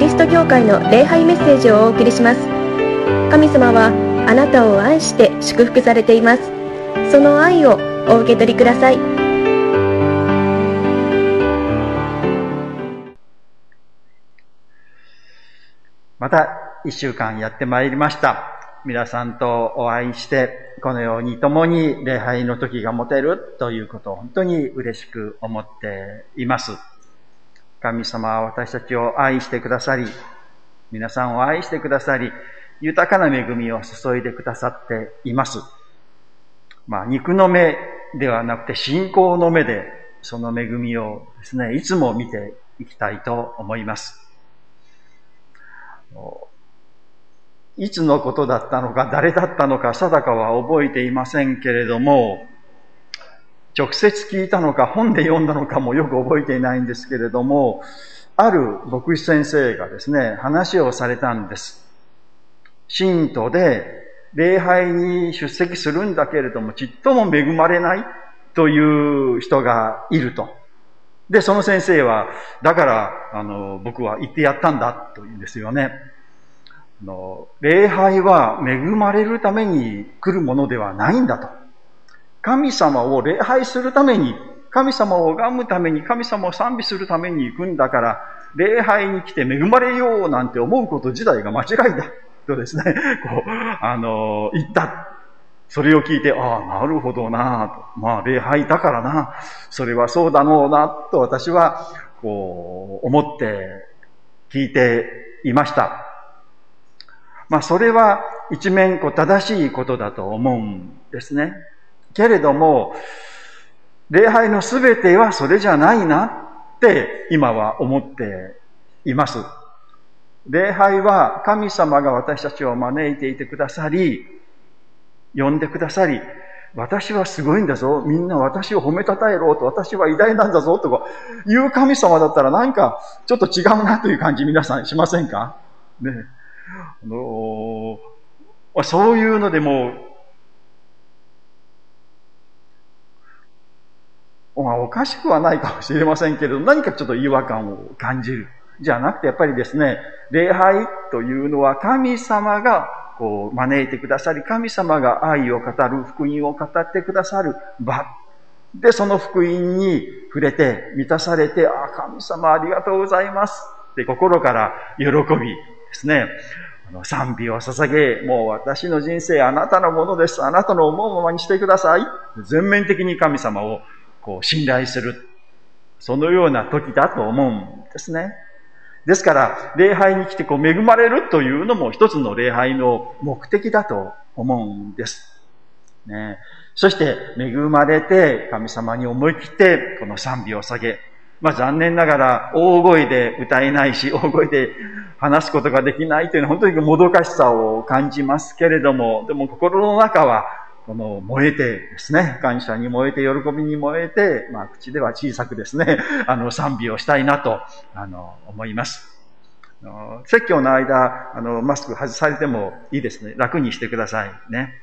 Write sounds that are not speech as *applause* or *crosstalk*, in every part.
リスト教会の礼拝メッセージをお送りします神様はあなたを愛して祝福されていますその愛をお受け取りくださいまた一週間やってまいりました。皆さんとお会いして、このように共に礼拝の時が持てるということを本当に嬉しく思っています。神様は私たちを愛してくださり、皆さんを愛してくださり、豊かな恵みを注いでくださっています。まあ、肉の目ではなくて信仰の目で、その恵みをですね、いつも見ていきたいと思います。いつのことだったのか、誰だったのか、定かは覚えていませんけれども、直接聞いたのか、本で読んだのかもよく覚えていないんですけれども、ある牧師先生がですね、話をされたんです。信徒で礼拝に出席するんだけれども、ちっとも恵まれないという人がいると。で、その先生は、だから、あの、僕は言ってやったんだと言うんですよね。あの、礼拝は恵まれるために来るものではないんだと。神様を礼拝するために、神様を拝むために、神様を賛美するために行くんだから、礼拝に来て恵まれようなんて思うこと自体が間違いだ。とですね、*laughs* こう、あの、言った。それを聞いて、ああ、なるほどな。まあ、礼拝だからな。それはそうだろうな、と私は、こう、思って聞いていました。まあ、それは一面、こう、正しいことだと思うんですね。けれども、礼拝のすべてはそれじゃないなって今は思っています。礼拝は神様が私たちを招いていてくださり、呼んでくださり、私はすごいんだぞ。みんな私を褒めたたえろと、私は偉大なんだぞとか、いう神様だったらなんかちょっと違うなという感じ皆さんしませんか？ね。あのー、そういうのでも、まあ、おかしくはないかもしれませんけれど、*laughs* 何かちょっと違和感を感じる。じゃなくて、やっぱりですね、礼拝というのは神様がこう招いてくださり、神様が愛を語る、福音を語ってくださる場。で、その福音に触れて、満たされて、あ、神様ありがとうございます。って心から喜びですね。賛美を捧げ、もう私の人生あなたのものです。あなたの思うままにしてください。全面的に神様をこう信頼する。そのような時だと思うんですね。ですから、礼拝に来てこう恵まれるというのも一つの礼拝の目的だと思うんです。ね、そして、恵まれて神様に思い切ってこの賛美を下げ、まあ残念ながら大声で歌えないし、大声で話すことができないというのは本当にもどかしさを感じますけれども、でも心の中はこの燃えてですね、感謝に燃えて、喜びに燃えて、まあ口では小さくですね、*laughs* あの賛美をしたいなと、あの、思います。説教の間、あの、マスク外されてもいいですね。楽にしてくださいね。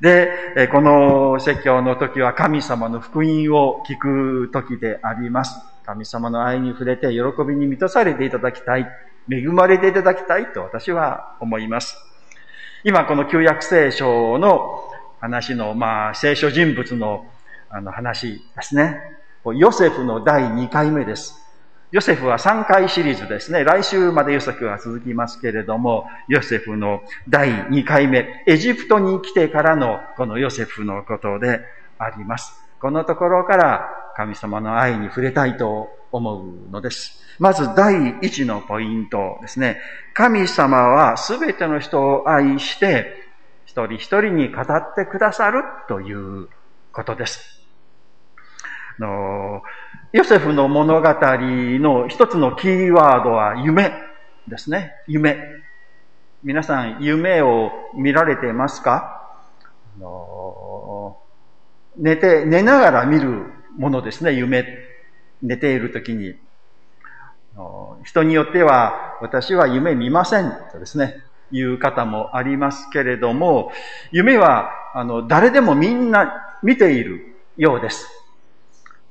で、この説教の時は神様の福音を聞く時であります。神様の愛に触れて喜びに満たされていただきたい。恵まれていただきたいと私は思います。今この旧約聖書の話の、まあ、聖書人物のあの話ですね。ヨセフの第2回目です。ヨセフは3回シリーズですね。来週までヨセフは続きますけれども、ヨセフの第2回目、エジプトに来てからのこのヨセフのことであります。このところから神様の愛に触れたいと思うのです。まず第一のポイントですね。神様はすべての人を愛して、一人一人に語ってくださるということです。のヨセフの物語の一つのキーワードは夢ですね。夢。皆さん、夢を見られてますか？の寝て、寝ながら見るものですね、夢。寝ているときに。人によっては、私は夢見ませんとですね、いう方もありますけれども、夢は、あの、誰でもみんな見ているようです。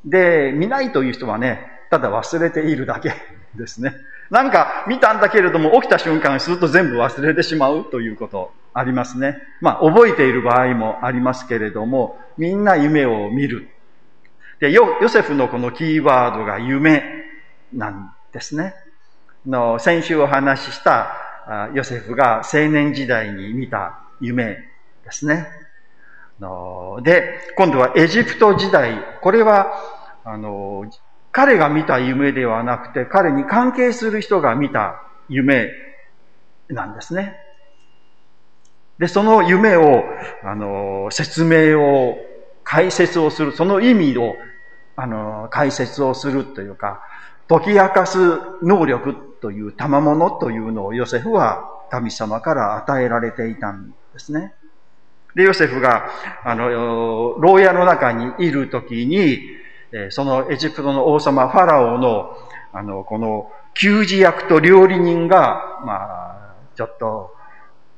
で、見ないという人はね、ただ忘れているだけ *laughs* ですね。なんか見たんだけれども、起きた瞬間、すると全部忘れてしまうということありますね。まあ、覚えている場合もありますけれども、みんな夢を見る。で、ヨヨセフのこのキーワードが夢なんですね。の先週お話ししたヨセフが青年時代に見た夢ですね。で、今度はエジプト時代。これは、あの、彼が見た夢ではなくて、彼に関係する人が見た夢なんですね。で、その夢を、あの、説明を、解説をする、その意味を、あの、解説をするというか、解き明かす能力という賜物というのをヨセフは神様から与えられていたんですね。で、ヨセフが、あの、牢屋の中にいるときに、そのエジプトの王様ファラオの、あの、この、給仕役と料理人が、まあ、ちょっと、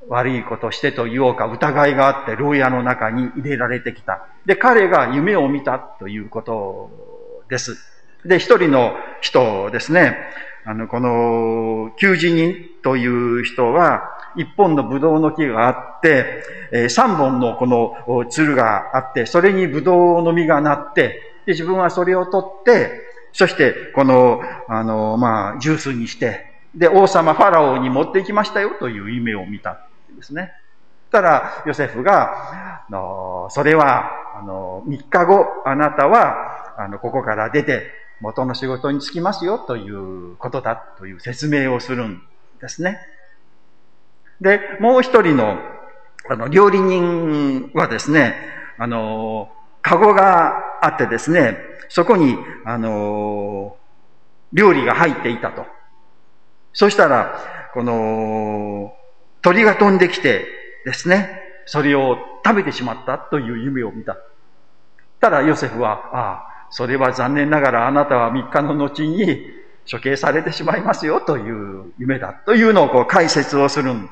悪いことしてと言おうか疑いがあって牢屋の中に入れられてきた。で、彼が夢を見たということです。で、一人の人ですね。あの、この、求人人という人は、一本のブドウの木があって、三本のこの鶴があって、それにブドウの実がなって、で、自分はそれを取って、そして、この、あの、まあ、ジュースにして、で、王様ファラオに持って行きましたよという夢を見たですね。たら、ヨセフが、あの、それは、あの、3日後、あなたは、あの、ここから出て、元の仕事に就きますよということだという説明をするんですね。で、もう一人の、あの、料理人はですね、あの、カゴがあってですね、そこに、あの、料理が入っていたと。そしたら、この、鳥が飛んできてですね、それを食べてしまったという夢を見た。ただ、ヨセフは、ああ、それは残念ながらあなたは3日の後に処刑されてしまいますよという夢だというのをこう解説をするん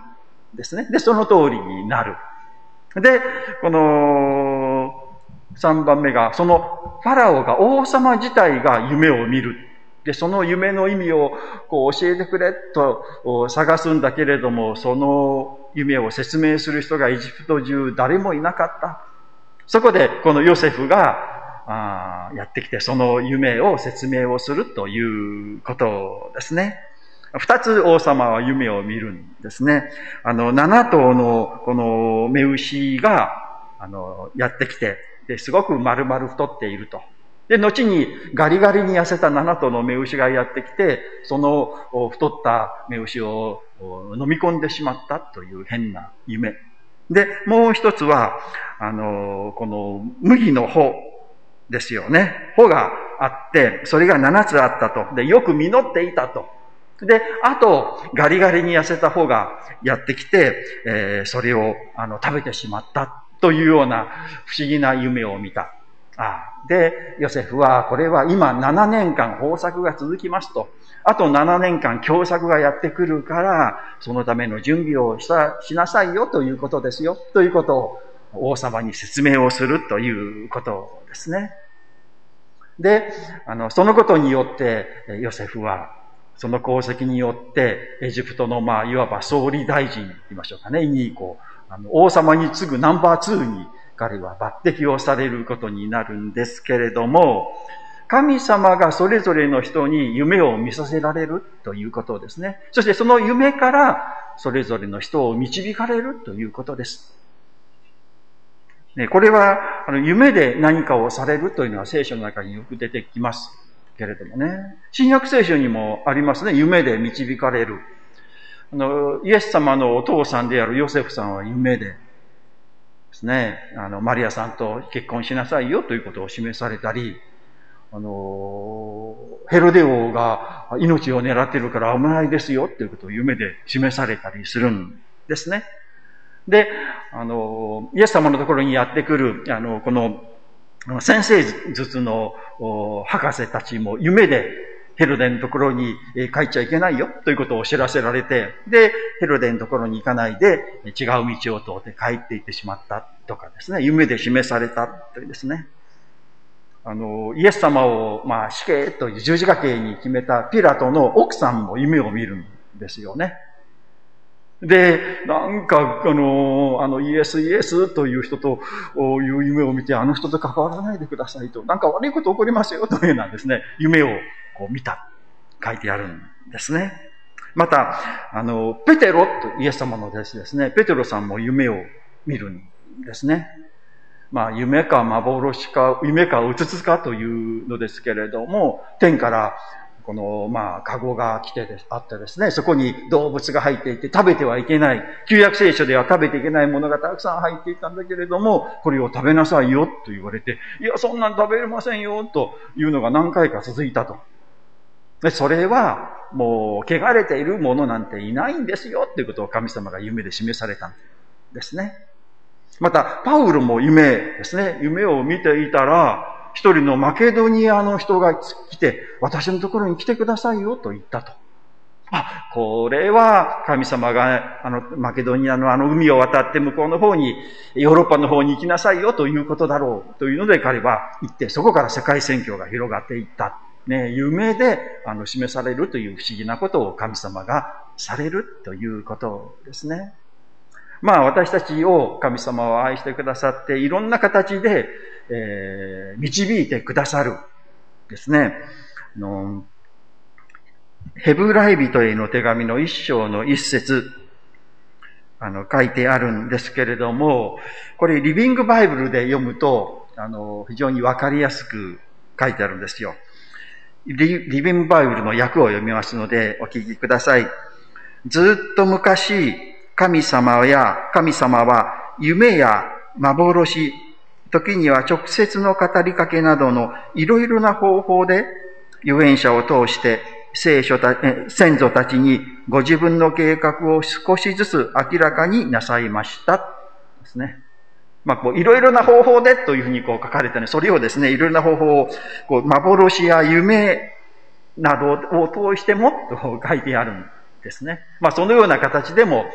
ですね。で、その通りになる。で、この3番目が、そのファラオが王様自体が夢を見る。で、その夢の意味をこう教えてくれと探すんだけれども、その夢を説明する人がエジプト中誰もいなかった。そこでこのヨセフがあやってきて、その夢を説明をするということですね。二つ王様は夢を見るんですね。あの、七頭のこの目牛が、あの、やってきて、で、すごく丸々太っていると。で、後にガリガリに痩せた七頭の目牛がやってきて、その太った目牛を飲み込んでしまったという変な夢。で、もう一つは、あの、この麦の穂ですよね。穂があって、それが7つあったと。で、よく実っていたと。で、あと、ガリガリに痩せた方がやってきて、えー、それをあの食べてしまったというような不思議な夢を見た。あで、ヨセフは、これは今7年間豊作が続きますと。あと7年間凶作がやってくるから、そのための準備をしたしなさいよということですよ。ということを王様に説明をするということですね。で、あの、そのことによって、ヨセフは、その功績によって、エジプトの、まあ、いわば総理大臣言いましょうかね、に、こう、あの、王様に次ぐナンバー2に、彼は抜擢をされることになるんですけれども、神様がそれぞれの人に夢を見させられるということですね。そしてその夢からそれぞれの人を導かれるということです。ね、これは、あの、夢で何かをされるというのは聖書の中によく出てきますけれどもね。新約聖書にもありますね。夢で導かれる。あの、イエス様のお父さんであるヨセフさんは夢でですね、あの、マリアさんと結婚しなさいよということを示されたり、あの、ヘロデ王が命を狙ってるから危ないですよっていうことを夢で示されたりするんですね。で、あの、イエス様のところにやってくる、あの、この、先生術の博士たちも夢でヘロデのところに帰っちゃいけないよということを知らせられて、で、ヘロデのところに行かないで違う道を通って帰っていってしまったとかですね、夢で示されたというですね。あの、イエス様を、まあ、死刑という十字架刑に決めたピラトの奥さんも夢を見るんですよね。で、なんか、あの、あの、イエス、イエスという人という夢を見て、あの人と関わらないでくださいと、なんか悪いこと起こりますよというようなですね、夢をこう見た、書いてあるんですね。また、あの、ペテロとイエス様の弟子ですね、ペテロさんも夢を見るんですね。まあ、夢か幻か、夢かうつつかというのですけれども、天からこの、まあ、カゴが来てであってですね、そこに動物が入っていて食べてはいけない。旧約聖書では食べていけないものがたくさん入っていたんだけれども、これを食べなさいよと言われて、いや、そんなん食べれませんよというのが何回か続いたと。それは、もう、汚れているものなんていないんですよっていうことを神様が夢で示されたんですね。また、パウロも夢ですね。夢を見ていたら、一人のマケドニアの人が来て、私のところに来てくださいよと言ったと。あ、これは神様が、あの、マケドニアのあの海を渡って向こうの方に、ヨーロッパの方に行きなさいよということだろうというので彼は行って、そこから世界宣教が広がっていった。ね、夢で、あの、示されるという不思議なことを神様がされるということですね。まあ私たちを神様は愛してくださっていろんな形で、えー、導いてくださるですね。あのヘブライ人への手紙の一章の一節、あの、書いてあるんですけれども、これリビングバイブルで読むと、あの、非常にわかりやすく書いてあるんですよ。リビングバイブルの訳を読みますので、お聞きください。ずっと昔、神様や神様は夢や幻、時には直接の語りかけなどのいろいろな方法で預言者を通して聖書た、先祖たちにご自分の計画を少しずつ明らかになさいました。ですね。まあ、こう、いろいろな方法でというふうにこう書かれてね、それをですね、いろいろな方法を、こう、幻や夢などを通してもと書いてあるんですね。まあ、そのような形でも、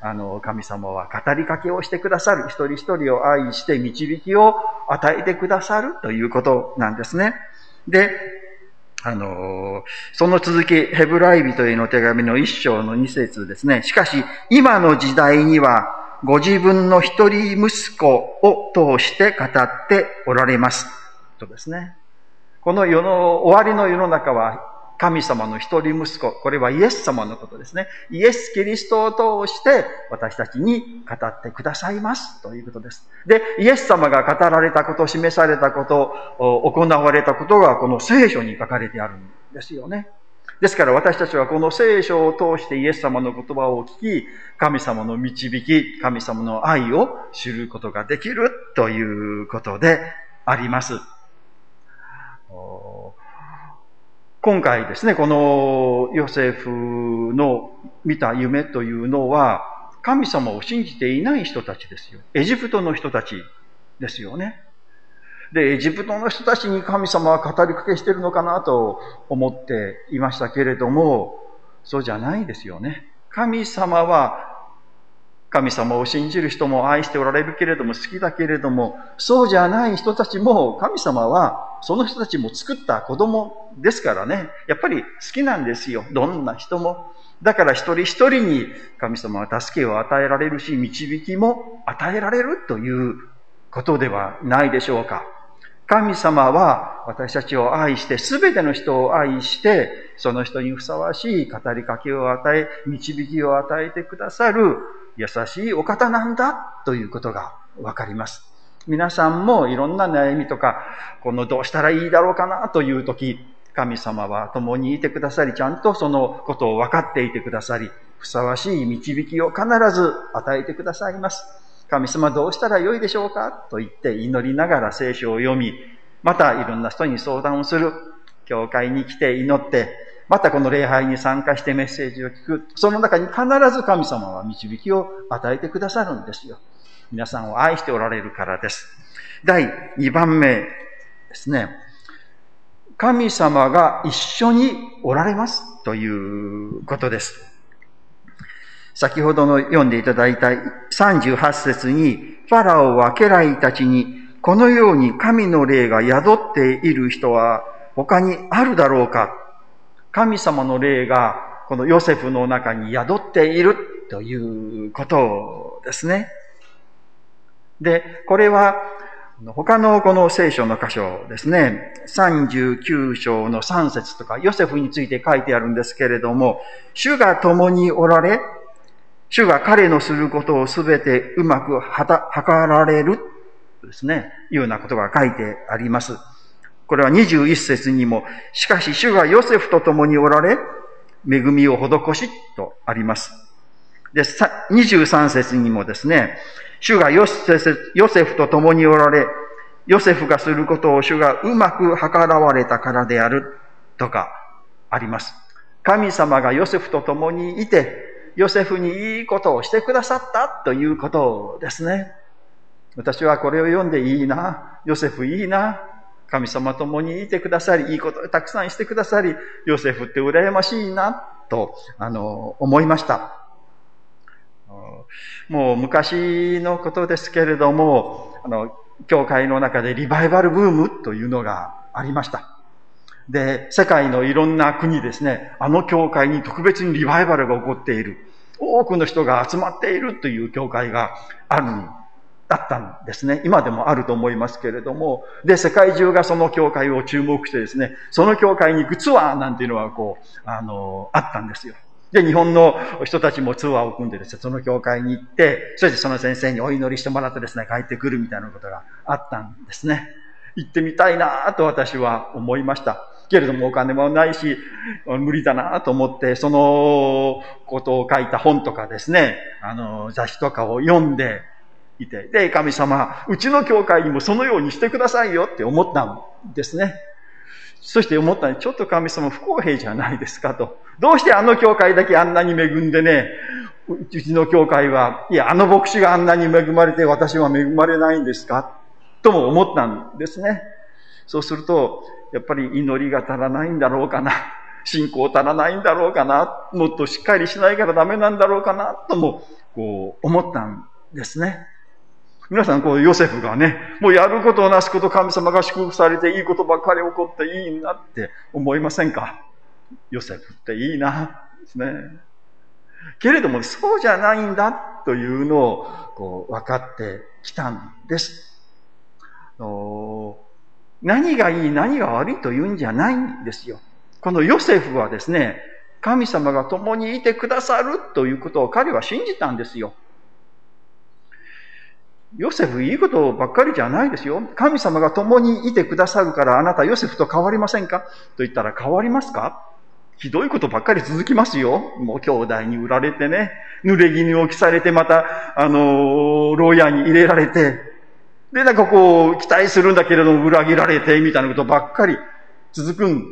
あの、神様は語りかけをしてくださる。一人一人を愛して導きを与えてくださるということなんですね。で、あの、その続き、ヘブライ人への手紙の一章の二節ですね。しかし、今の時代には、ご自分の一人息子を通して語っておられます。とですね。この世の、終わりの世の中は、神様の一人息子、これはイエス様のことですね。イエス・キリストを通して私たちに語ってくださいますということです。で、イエス様が語られたこと、示されたこと、行われたことがこの聖書に書かれてあるんですよね。ですから私たちはこの聖書を通してイエス様の言葉を聞き、神様の導き、神様の愛を知ることができるということであります。今回ですね、このヨセフの見た夢というのは、神様を信じていない人たちですよ。エジプトの人たちですよね。で、エジプトの人たちに神様は語りかけしてるのかなと思っていましたけれども、そうじゃないですよね。神様は神様を信じる人も愛しておられるけれども好きだけれども、そうじゃない人たちも神様はその人たちも作った子供ですからね。やっぱり好きなんですよ。どんな人も。だから一人一人に神様は助けを与えられるし、導きも与えられるということではないでしょうか。神様は私たちを愛して、すべての人を愛して、その人にふさわしい語りかけを与え、導きを与えてくださる優しいお方なんだということがわかります。皆さんもいろんな悩みとか、このどうしたらいいだろうかなという時、神様は共にいてくださり、ちゃんとそのことを分かっていてくださり、ふさわしい導きを必ず与えてくださいます。神様どうしたらよいでしょうか？と言って祈りながら聖書を読み、またいろんな人に相談をする。教会に来て祈って、またこの礼拝に参加してメッセージを聞く。その中に必ず神様は導きを与えてくださるんですよ。皆さんを愛しておられるからです。第2番目ですね。神様が一緒におられますということです。先ほどの読んでいただいた38節に、ファラオは家来たちにこのように神の霊が宿っている人は他にあるだろうか神様の霊がこのヨセフの中に宿っているということですね。で、これは他のこの聖書の箇所ですね、39章の3節とか、ヨセフについて書いてあるんですけれども、主が共におられ、主が彼のすることをすべてうまくはた、図られるですね、いうようなことが書いてあります。これは21節にも、しかし主がヨセフと共におられ、恵みを施しとあります。で、23節にもですね、主がヨセフヨセフと共におられ、ヨセフがすることを主がうまく計らわれたからであるとかあります。神様がヨセフと共にいて、ヨセフにいいことをしてくださったということですね。私はこれを読んでいいな、ヨセフいいな、神様共にいてくださり、いいことをたくさんしてくださり、ヨセフって羨ましいな、と、あの、思いました。もう昔のことですけれども、あの、教会の中でリバイバルブームというのがありました。で、世界のいろんな国ですね、あの教会に特別にリバイバルが起こっている。多くの人が集まっているという教会があるだったんですね。今でもあると思いますけれども、で、世界中がその教会を注目してですね、その教会に行くツアーなんていうのはこう、あの、あったんですよ。で、日本の人たちもツアーを組んでですね、その教会に行って、そしてその先生にお祈りしてもらってですね、帰ってくるみたいなことがあったんですね。行ってみたいなと私は思いました。けれどもお金もないし、無理だなと思って、そのことを書いた本とかですね、あの、雑誌とかを読んで、いて、で、神様、うちの教会にもそのようにしてくださいよって思ったんですね。そして思ったんで、ちょっと神様不公平じゃないですかと。どうしてあの教会だけあんなに恵んでね、うちの教会は、いや、あの牧師があんなに恵まれて私は恵まれないんですか？とも思ったんですね。そうすると、やっぱり祈りが足らないんだろうかな。信仰足らないんだろうかな。もっとしっかりしないからダメなんだろうかな。とも、こう、思ったんですね。皆さん、こう、ヨセフがね、もうやることなすこと神様が祝福されていいことばっかり起こっていいなって思いませんか？ヨセフっていいな、ですね。けれども、そうじゃないんだというのを、こう、分かってきたんです。何がいい、何が悪いというんじゃないんですよ。このヨセフはですね、神様が共にいてくださるということを彼は信じたんですよ。ヨセフいいことばっかりじゃないですよ。神様が共にいてくださるからあなたヨセフと変わりませんか？と言ったら変わりますか？ひどいことばっかり続きますよ。もう兄弟に売られてね、濡れ衣を着されてまた、あの牢屋に入れられて、で、なんかこう、期待するんだけれども裏切られて、みたいなことばっかり続くん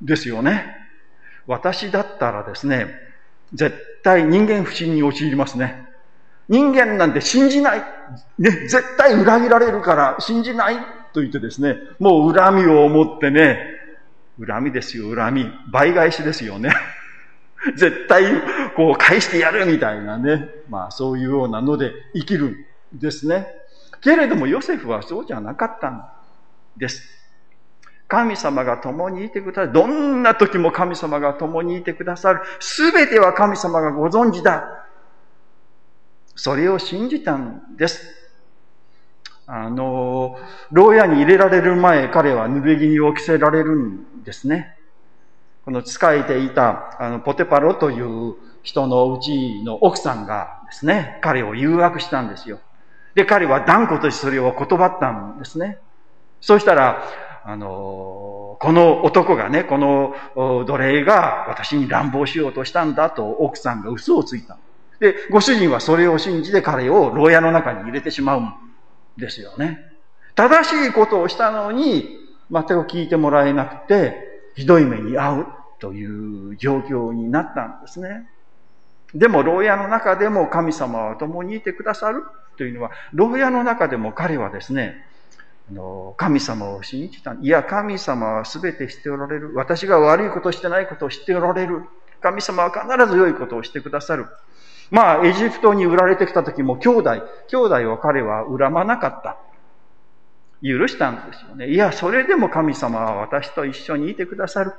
ですよね。私だったらですね、絶対人間不信に陥りますね。人間なんて信じない。ね、絶対裏切られるから信じないと言ってですね、もう恨みを持ってね、恨みですよ、恨み。倍返しですよね。*laughs* 絶対こう返してやるみたいなね。まあそういうようなので生きるんですね。けれどもヨセフはそうじゃなかったんです。神様が共にいてくださる。どんな時も神様が共にいてくださる。すべては神様がご存知だ。それを信じたんです。あの、牢屋に入れられる前、彼は濡れ衣を着せられるんですね。この仕えていた、あの、ポテパロという人のうちの奥さんがですね、彼を誘惑したんですよ。で、彼は断固としてそれを断ったんですね。そうしたら、あの、この男がね、この奴隷が私に乱暴しようとしたんだと奥さんが嘘をついた。で、ご主人はそれを信じて彼を牢屋の中に入れてしまうんですよね。正しいことをしたのに、またを聞いてもらえなくて、ひどい目に遭うという状況になったんですね。でも、牢屋の中でも神様は共にいてくださるというのは、牢屋の中でも彼はですね、神様を信じた。いや、神様は全て知っておられる。私が悪いことしてないことを知っておられる。神様は必ず良いことをしてくださる。まあ、エジプトに売られてきた時も兄弟、兄弟を彼は恨まなかった。許したんですよね。いや、それでも神様は私と一緒にいてくださる。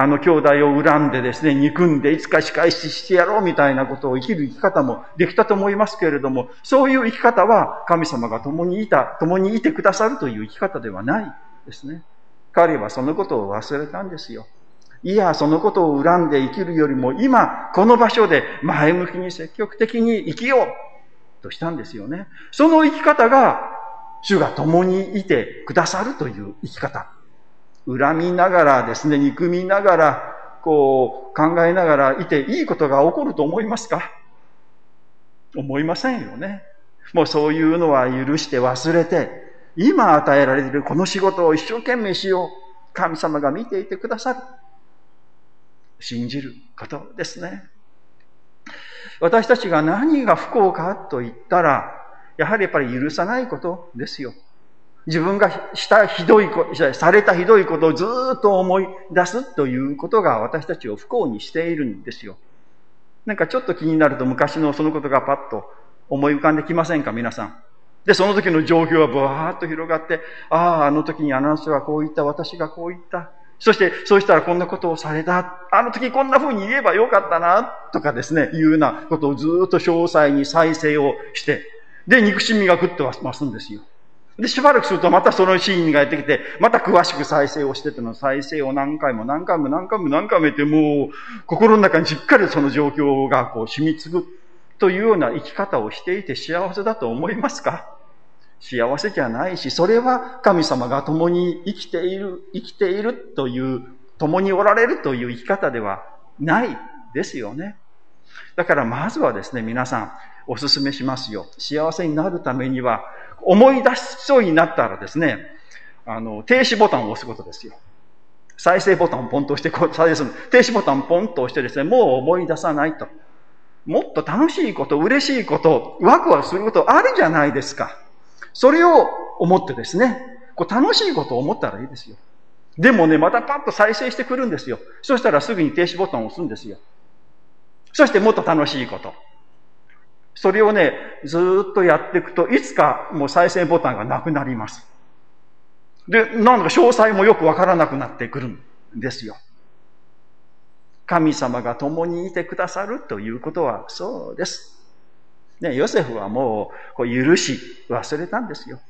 あの兄弟を恨んでですね、憎んでいつか仕返ししてやろうみたいなことを生きる生き方もできたと思いますけれども、そういう生き方は神様が共にいた、共にいてくださるという生き方ではないですね。彼はそのことを忘れたんですよ。いや、そのことを恨んで生きるよりも、今、この場所で前向きに積極的に生きようとしたんですよね。その生き方が、主が共にいてくださるという生き方。恨みながらですね、憎みながら、こう、考えながらいていいことが起こると思いますか？思いませんよね。もうそういうのは許して忘れて、今与えられているこの仕事を一生懸命しよう。神様が見ていてくださる。信じることですね。私たちが何が不幸かと言ったら、やはりやっぱり許さないことですよ。自分がしたひどいこと、されたひどいことをずっと思い出すということが私たちを不幸にしているんですよ。なんかちょっと気になると昔のそのことがパッと思い浮かんできませんか？皆さん。で、その時の状況はブワーッと広がって、ああ、あの時にあの人はこう言った、私がこう言った。そして、そうしたらこんなことをされた。あの時こんな風に言えばよかったな、とかですね、いうようなことをずっと詳細に再生をして、で、憎しみがぐっと増すんですよ。で、しばらくするとまたそのシーンがやってきて、また詳しく再生をしてての再生を何回も何回も何回も何回もやって、もう、心の中にしっかりその状況がこう染みつぐというような生き方をしていて幸せだと思いますか？幸せじゃないし、それは神様が共に生きている、生きているという、共におられるという生き方ではないですよね。だからまずはですね、皆さん、お勧めしますよ。幸せになるためには、思い出しそうになったらですね、あの、停止ボタンを押すことですよ。再生ボタンをポンと押して、再生する。停止ボタンをポンと押してですね、もう思い出さないと。もっと楽しいこと、嬉しいこと、ワクワクすることあるじゃないですか。それを思ってですね、こう楽しいことを思ったらいいですよ。でもね、またパッと再生してくるんですよ。そしたらすぐに停止ボタンを押すんですよ。そしてもっと楽しいこと。それをね、ずっとやっていくと、いつかもう再生ボタンがなくなります。で、なんか詳細もよくわからなくなってくるんですよ。神様が共にいてくださるということはそうです。ね、ヨセフはもう、こう許し、忘れたんですよ。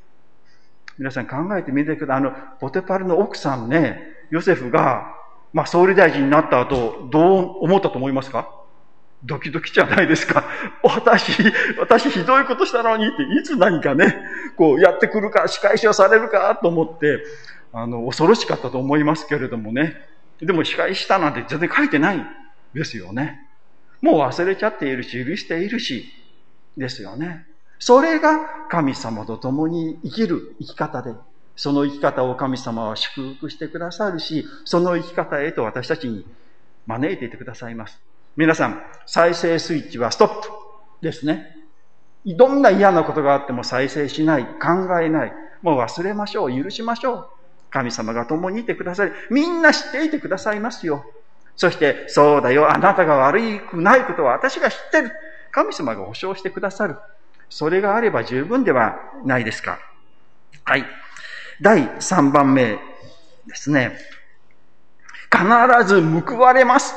皆さん考えてみてください。あの、ポテパルの奥さんね、ヨセフが、まあ、総理大臣になった後、どう思ったと思いますか？ドキドキじゃないですか。*laughs* 私、私ひどいことしたのにって、いつ何かね、こうやってくるか、仕返しをされるかと思って、あの、恐ろしかったと思いますけれどもね。でも仕返したなんて全然書いてないですよね。もう忘れちゃっているし、許しているし、ですよね。それが神様と共に生きる生き方で、その生き方を神様は祝福してくださるし、その生き方へと私たちに招いていてくださいます。皆さん、再生スイッチはストップですね。どんな嫌なことがあっても再生しない、考えない。もう忘れましょう、許しましょう。神様が共にいてくださり、みんな知っていてくださいますよ。そして、そうだよ、あなたが悪くないことは私が知ってる。神様が保証してくださる。それがあれば十分ではないですか。はい。第3番目ですね。必ず報われます。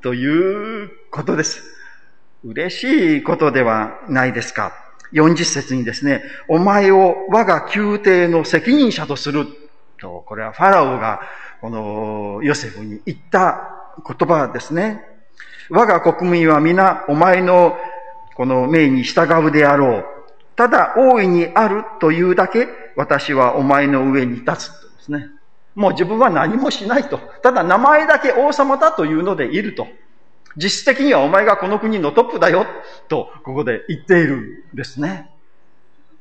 ということです。嬉しいことではないですか。40節にですね、お前を我が宮廷の責任者とすると、これはファラオがこのヨセフに言った言葉ですね。我が国民は皆お前のこの命に従うであろう。ただ大いにあるというだけ私はお前の上に立つとですね。もう自分は何もしないと。ただ名前だけ王様だというのでいると。実質的にはお前がこの国のトップだよと、ここで言っているんですね。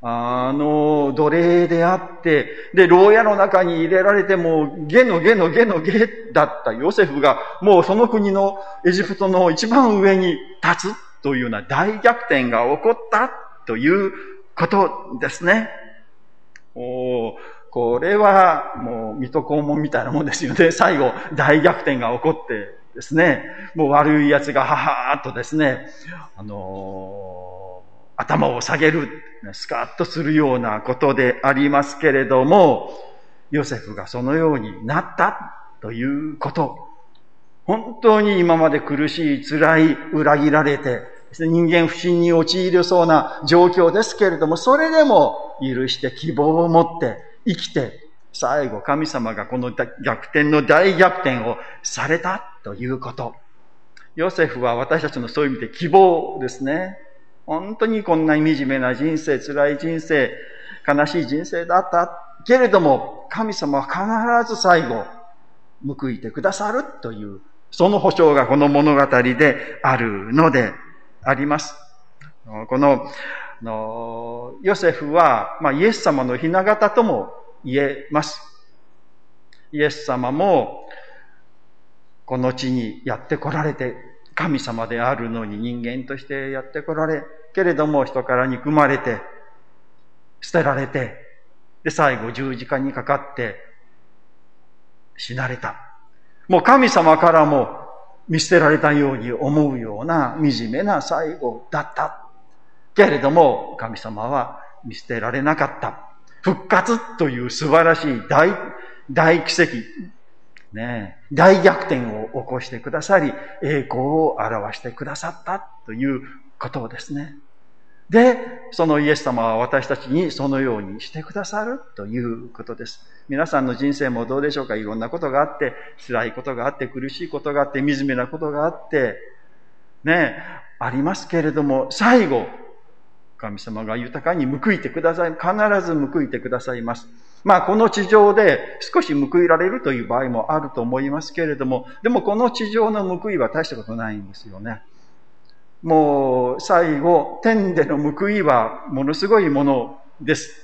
あの、奴隷であって、で、牢屋の中に入れられても、ゲのゲのゲのゲだったヨセフが、もうその国のエジプトの一番上に立つというような大逆転が起こったということですね。おこれはもう水戸黄門みたいなもんですよね。*laughs* 最後大逆転が起こってですね、もう悪い奴がははーっとですね、あのー、頭を下げる、スカッとするようなことでありますけれども、ヨセフがそのようになったということ。本当に今まで苦しい、辛い、裏切られて、人間不信に陥りそうな状況ですけれども、それでも許して希望を持って生きて、最後神様がこの逆転の大逆転をされたということ。ヨセフは私たちのそういう意味で希望ですね。本当にこんなに惨めな人生、辛い人生、悲しい人生だったけれども、神様は必ず最後、報いてくださるという、その保証がこの物語であるのであります。この、あのヨセフは、まあ、イエス様の雛形とも言えます。イエス様も、この地にやって来られて、神様であるのに人間としてやって来られ、けれども人から憎まれて、捨てられて、で、最後十字架にかかって死なれた。もう神様からも見捨てられたように思うような惨めな最後だった。けれども、神様は見捨てられなかった。復活という素晴らしい大、大奇跡、ね、大逆転を起こしてくださり、栄光を表してくださったということですね。で、そのイエス様は私たちにそのようにしてくださるということです。皆さんの人生もどうでしょうか？いろんなことがあって、辛いことがあって、苦しいことがあって、惨めなことがあって、ね、ありますけれども、最後、神様が豊かに報いてください。必ず報いてくださいます。まあ、この地上で少し報いられるという場合もあると思いますけれども、でもこの地上の報いは大したことないんですよね。もう最後、天での報いはものすごいものです。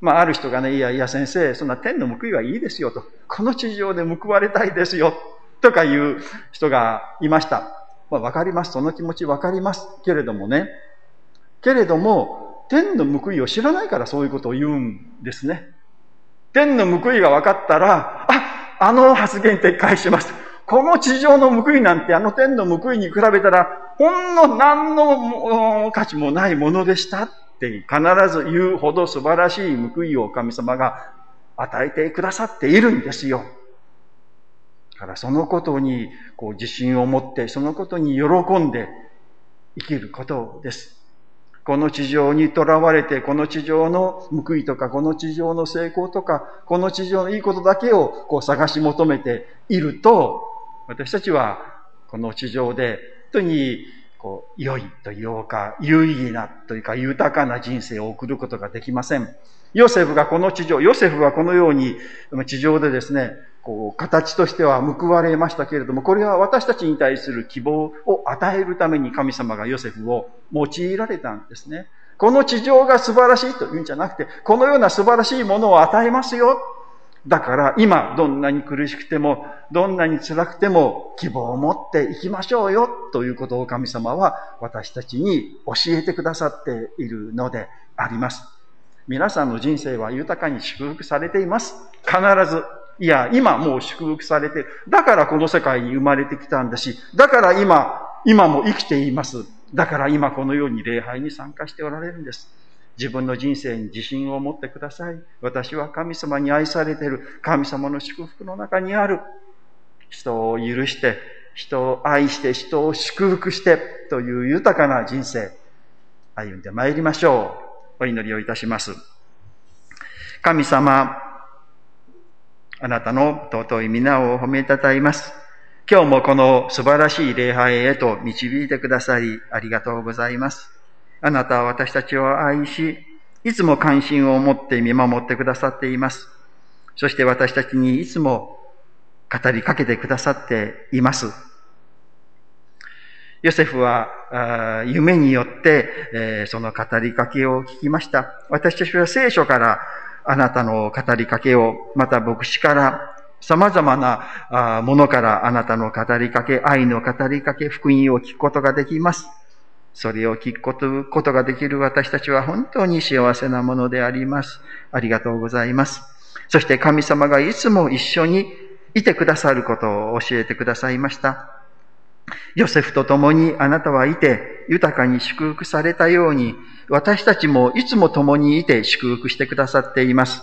まあ、ある人がね、いやいや先生、そんな天の報いはいいですよと。この地上で報われたいですよ。とかいう人がいました。まあ、わかります。その気持ちわかります。けれどもね。けれども、天の報いを知らないからそういうことを言うんですね。天の報いが分かったら、あ、あの発言撤回します。この地上の報いなんてあの天の報いに比べたら、ほんの何の価値もないものでしたって必ず言うほど素晴らしい報いを神様が与えてくださっているんですよ。だからそのことにこう自信を持って、そのことに喜んで生きることです。この地上にとらわれて、この地上の報いとか、この地上の成功とか、この地上のいいことだけをこう探し求めていると、私たちはこの地上で本当にこう良いというか、有意義なというか豊かな人生を送ることができません。ヨセフがこの地上、ヨセフはこのように地上でですね、こう形としては報われましたけれども、これは私たちに対する希望を与えるために神様がヨセフを用いられたんですね。この地上が素晴らしいというんじゃなくて、このような素晴らしいものを与えますよだから今どんなに苦しくても、どんなに辛くても希望を持っていきましょうよということを神様は私たちに教えてくださっているのであります。皆さんの人生は豊かに祝福されています。必ず。いや、今もう祝福されてだからこの世界に生まれてきたんだし、だから今、今も生きています。だから今このように礼拝に参加しておられるんです。自分の人生に自信を持ってください。私は神様に愛されている神様の祝福の中にある。人を許して、人を愛して、人を祝福してという豊かな人生、歩んでまいりましょう。お祈りをいたします。神様、あなたの尊い皆を褒めたたえます。今日もこの素晴らしい礼拝へと導いてくださり、ありがとうございます。あなたは私たちを愛し、いつも関心を持って見守ってくださっています。そして私たちにいつも語りかけてくださっています。ヨセフは夢によって、え、その語りかけを聞きました。私たちは聖書からあなたの語りかけを、また牧師から様々なものからあなたの語りかけ、愛の語りかけ、福音を聞くことができます。それを聞くことができる私たちは本当に幸せなものであります。ありがとうございます。そして神様がいつも一緒にいてくださることを教えてくださいました。ヨセフと共にあなたはいて豊かに祝福されたように、私たちもいつも共にいて祝福してくださっています。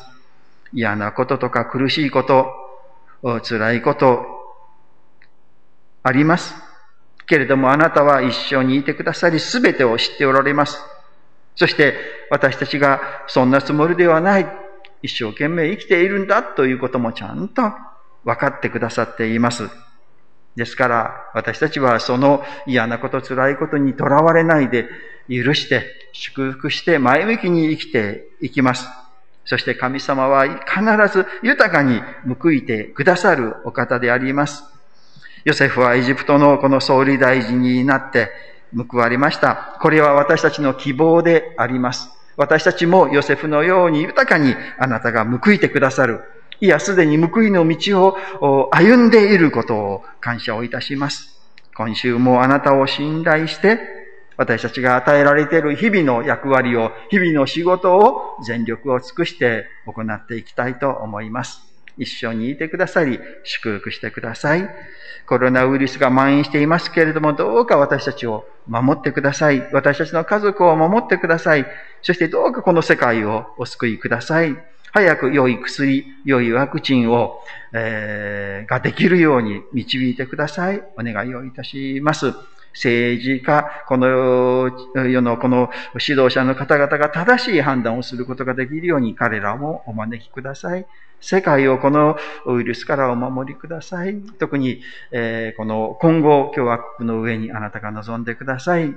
嫌なこととか苦しいこと、辛いこと、あります。けれどもあなたは一緒にいてくださり、すべてを知っておられます。そして私たちがそんなつもりではない、一生懸命生きているんだということもちゃんと分かってくださっています。ですから、私たちはその嫌なこと、辛いことにとらわれないで、許して、祝福して、前向きに生きていきます。そして神様は必ず豊かに報いてくださるお方であります。ヨセフはエジプトのこの総理大臣になって報われました。これは私たちの希望であります。私たちもヨセフのように豊かにあなたが報いてくださる。いや、すでに報いの道を歩んでいることを感謝をいたします。今週もあなたを信頼して、私たちが与えられている日々の役割を、日々の仕事を全力を尽くして行っていきたいと思います。一緒にいてくださり、祝福してください。コロナウイルスが蔓延していますけれども、どうか私たちを守ってください。私たちの家族を守ってください。そしてどうかこの世界をお救いください。早く良い薬、良いワクチンを、えー、ができるように導いてください。お願いをいたします。政治家、この世のこの指導者の方々が正しい判断をすることができるように彼らもお招きください。世界をこのウイルスからお守りください。特に、えー、この今後共和国の上にあなたが望んでください。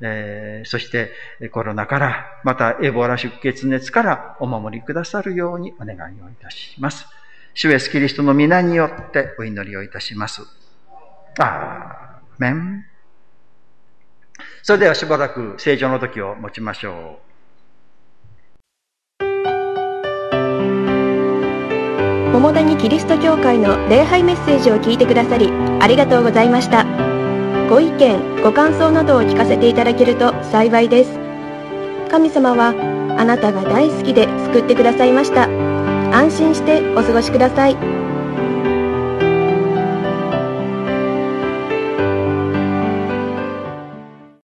えー、そしてコロナから、またエボラ出血熱からお守りくださるようにお願いをいたします。主イエスキリストの皆によってお祈りをいたします。アーメン。それではしばらく正常の時を持ちましょう。桃谷キリスト教会の礼拝メッセージを聞いてくださりありがとうございました。ご意見、ご感想などを聞かせていただけると幸いです。神様はあなたが大好きで救ってくださいました。安心してお過ごしください。